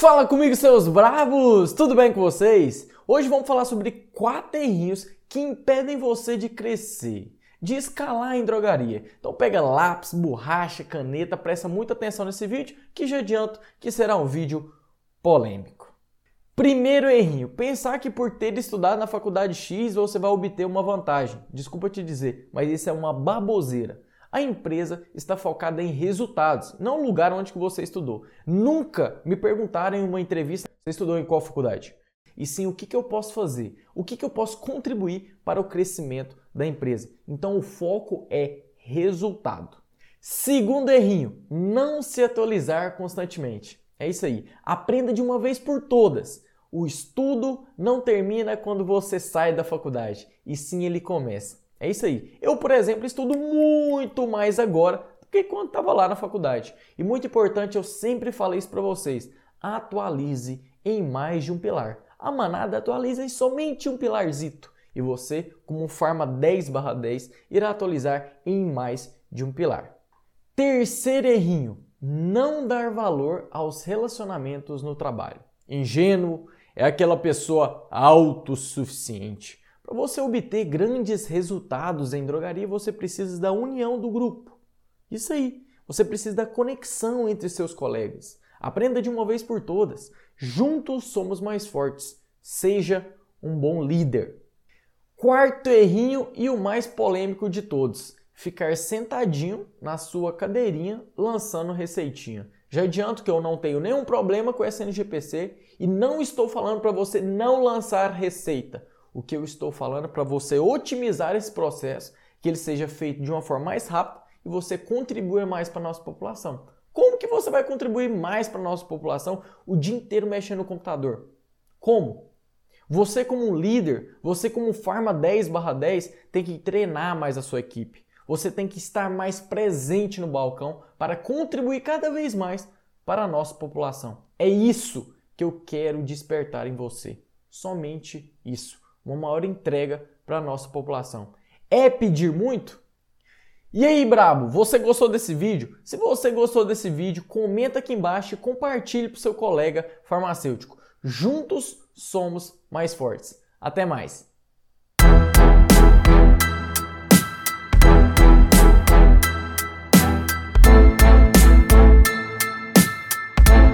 Fala comigo, seus bravos! Tudo bem com vocês? Hoje vamos falar sobre quatro errinhos que impedem você de crescer, de escalar em drogaria. Então pega lápis, borracha, caneta, presta muita atenção nesse vídeo, que já adianto que será um vídeo polêmico. Primeiro errinho, pensar que por ter estudado na faculdade X você vai obter uma vantagem. Desculpa te dizer, mas isso é uma baboseira. A empresa está focada em resultados, não o lugar onde que você estudou. Nunca me perguntaram em uma entrevista, você estudou em qual faculdade? E sim, o que, que eu posso fazer? O que, que eu posso contribuir para o crescimento da empresa? Então, o foco é resultado. Segundo errinho, não se atualizar constantemente. É isso aí. Aprenda de uma vez por todas. O estudo não termina quando você sai da faculdade, e sim ele começa. É isso aí. Eu, por exemplo, estudo muito mais agora do que quando estava lá na faculdade. E muito importante, eu sempre falei isso para vocês: atualize em mais de um pilar. A manada atualiza em somente um pilarzito. E você, como um Farma 10/10, irá atualizar em mais de um pilar. Terceiro errinho: não dar valor aos relacionamentos no trabalho. Ingênuo é aquela pessoa autossuficiente para você obter grandes resultados em drogaria, você precisa da união do grupo. Isso aí. Você precisa da conexão entre seus colegas. Aprenda de uma vez por todas. Juntos somos mais fortes. Seja um bom líder. Quarto errinho e o mais polêmico de todos: ficar sentadinho na sua cadeirinha lançando receitinha. Já adianto que eu não tenho nenhum problema com essa NGPC e não estou falando para você não lançar receita. O que eu estou falando é para você otimizar esse processo, que ele seja feito de uma forma mais rápida e você contribua mais para a nossa população. Como que você vai contribuir mais para a nossa população o dia inteiro mexendo no computador? Como? Você como líder, você como Farma 10/10 tem que treinar mais a sua equipe. Você tem que estar mais presente no balcão para contribuir cada vez mais para a nossa população. É isso que eu quero despertar em você. Somente isso uma maior entrega para a nossa população. É pedir muito? E aí, brabo, você gostou desse vídeo? Se você gostou desse vídeo, comenta aqui embaixo e compartilhe para o seu colega farmacêutico. Juntos somos mais fortes. Até mais!